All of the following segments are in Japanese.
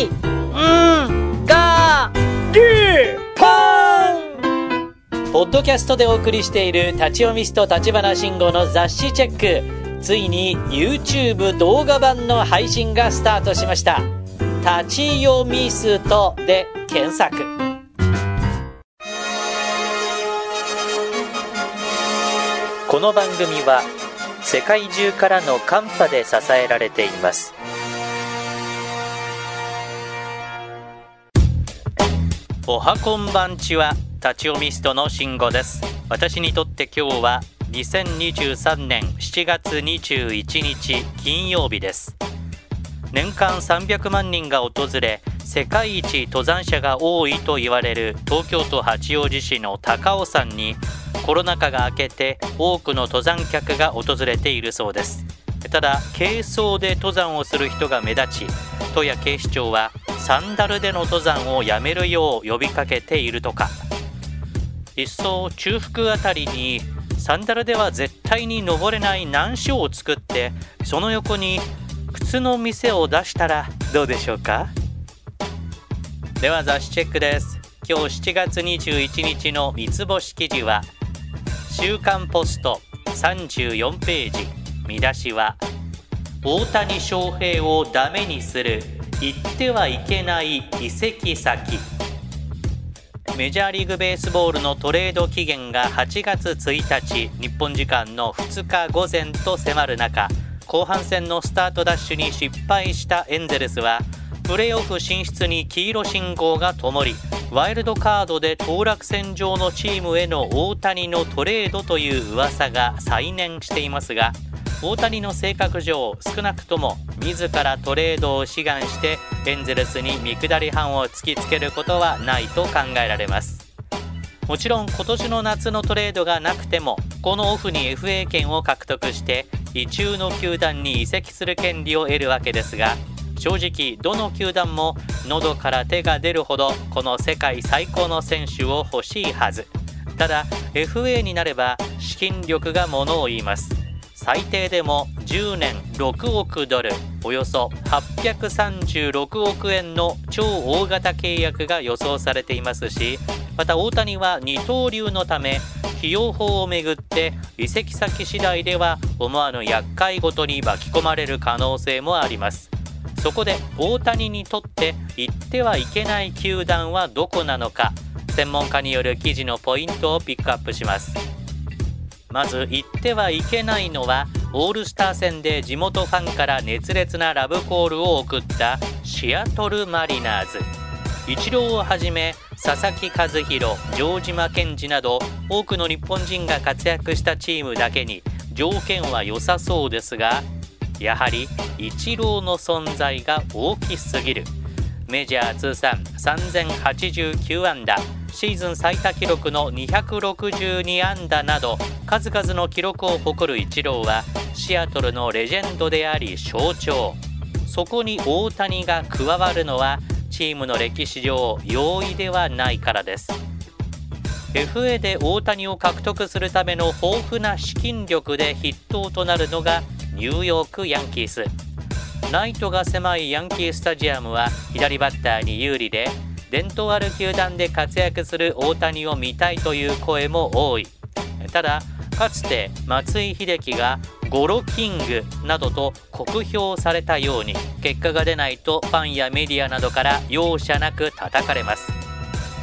い、ん、が、り、ぽんポッドキャストでお送りしている立ち読みスト立花慎吾の雑誌チェック。ついに YouTube 動画版の配信がスタートしました。立ち読みストで検索。この番組は世界中からのカンパで支えられています。おはこんばんちは立ち読みストの慎吾です。私にとって今日は2023年7月21日金曜日です。年間300万人が訪れ世界一登山者が多いと言われる東京都八王子市の高尾山にコロナ禍が明けて多くの登山客が訪れているそうです。ただ軽装で登山をする人が目立ち都や警視庁はサンダルでの登山をやめるよう呼びかけているとか。一層中腹あたりにサンダルでは絶対に登れない難所を作ってその横に靴の店を出したらどうでしょうか？では雑誌チェックです。今日7月21日の三つ星記事は週刊ポスト34ページ。見出しは大谷翔平をダメにする。行ってはいけない移籍先。メジャーリーグベースボールのトレード期限が8月1日日本時間の2日午前と迫る中後半戦のスタートダッシュに失敗したエンゼルスはプレーオフ進出に黄色信号が灯りワイルドカードで当落線上のチームへの大谷のトレードという噂が再燃していますが大谷の性格上少なくとも自らトレードを志願してエンゼルスに見下り班を突きつけることはないと考えられます。もちろん今年の夏のトレードがなくてもこのオフに FA 権を獲得して意中の球団に移籍する権利を得るわけですが正直どの球団も喉から手が出るほどこの世界最高の選手を欲しいはず。ただ FA になれば資金力がものを言います。最低でも10年6億ドルおよそ836億円の超大型契約が予想されていますしまた大谷は二刀流のため費用法をめぐって移籍先次第では思わぬ厄介ごとに巻き込まれる可能性もあります。そこで大谷にとって行ってはいけない球団はどこなのか専門家による記事のポイントをピックアップします。まず言ってはいけないのはオールスター戦で地元ファンから熱烈なラブコールを送ったシアトルマリナーズ。イチローをはじめ佐々木和弘城島健二など多くの日本人が活躍したチームだけに条件は良さそうですがやはりイチローの存在が大きすぎる。メジャー通算3089安打。シーズン最多記録の262安打など数々の記録を誇るイチローはシアトルのレジェンドであり象徴。そこに大谷が加わるのはチームの歴史上容易ではないからです。FA で大谷を獲得するための豊富な資金力で筆頭となるのがニューヨークヤンキース。ライトが狭いヤンキースタジアムは左バッターに有利で伝統ある球団で活躍する大谷を見たいという声も多い。ただかつて松井秀喜がゴロキングなどと酷評されたように結果が出ないとファンやメディアなどから容赦なく叩かれます。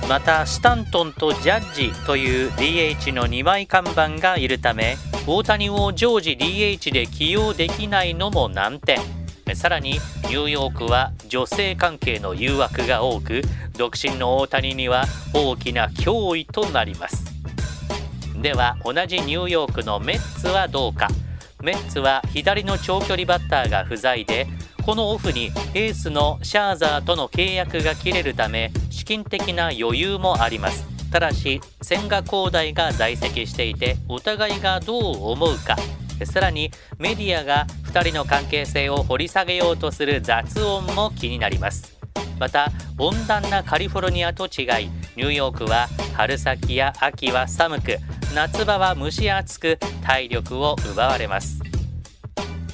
またスタントンとジャッジという DH の2枚看板がいるため大谷を常時 DH で起用できないのも難点。さらにニューヨークは女性関係の誘惑が多く独身の大谷には大きな脅威となります。では同じニューヨークのメッツはどうか。メッツは左の長距離バッターが不在でこのオフにエースのシャーザーとの契約が切れるため資金的な余裕もあります。ただし千賀滉大が在籍していてお互いがどう思うか。さらにメディアが2人の関係性を掘り下げようとする雑音も気になります。また温暖なカリフォルニアと違いニューヨークは春先や秋は寒く夏場は蒸し暑く体力を奪われます。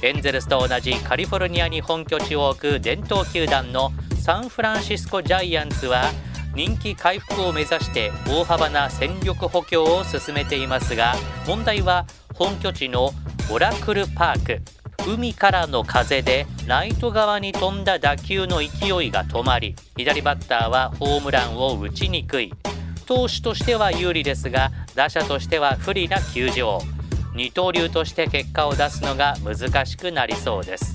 エンゼルスと同じカリフォルニアに本拠地を置く伝統球団のサンフランシスコジャイアンツは人気回復を目指して大幅な戦力補強を進めていますが問題は本拠地のオラクルパーク。海からの風でライト側に飛んだ打球の勢いが止まり左バッターはホームランを打ちにくい。投手としては有利ですが打者としては不利な球場。二刀流として結果を出すのが難しくなりそうです。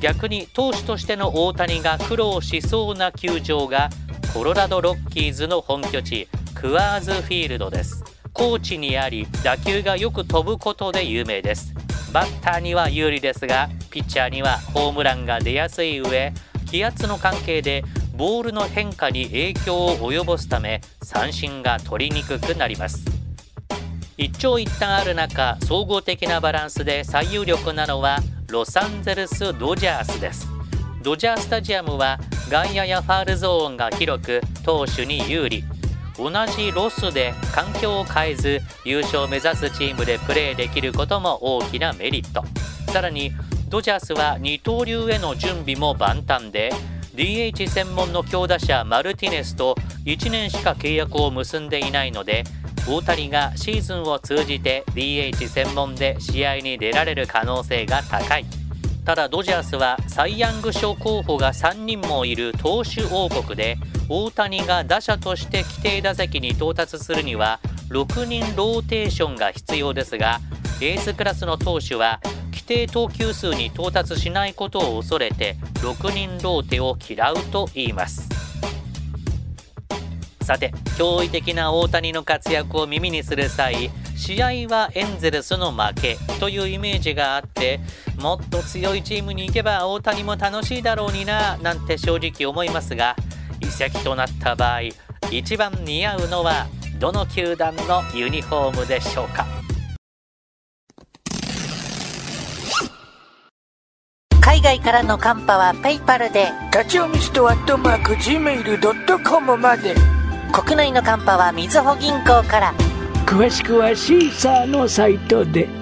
逆に投手としての大谷が苦労しそうな球場がコロラドロッキーズの本拠地クワーズフィールドです。高地にあり打球がよく飛ぶことで有名です。バッターには有利ですがピッチャーにはホームランが出やすい上気圧の関係でボールの変化に影響を及ぼすため三振が取りにくくなります。一長一短ある中総合的なバランスで最有力なのはロサンゼルス・ドジャースです。ドジャースタジアムは外野やファールゾーンが広く投手に有利。同じロスで環境を変えず優勝を目指すチームでプレーできることも大きなメリット。さらにドジャースは二刀流への準備も万端で DH 専門の強打者マルティネスと1年しか契約を結んでいないので大谷がシーズンを通じて DH 専門で試合に出られる可能性が高い。ただドジャースはサイ・ヤング賞候補が3人もいる投手王国で大谷が打者として規定打席に到達するには6人ローテーションが必要ですがエースクラスの投手は規定投球数に到達しないことを恐れて6人ローテを嫌うと言います。さて驚異的な大谷の活躍を耳にする際試合はエンゼルスの負けというイメージがあってもっと強いチームに行けば大谷も楽しいだろうにななんて正直思いますが移籍となった場合一番似合うのはどの球団のユニフォームでしょうか？海外からのカンパはペイパルで立ち読みストアットマーク Gmail.com まで。国内のカンパはみずほ銀行から詳しくはシーサーのサイトで。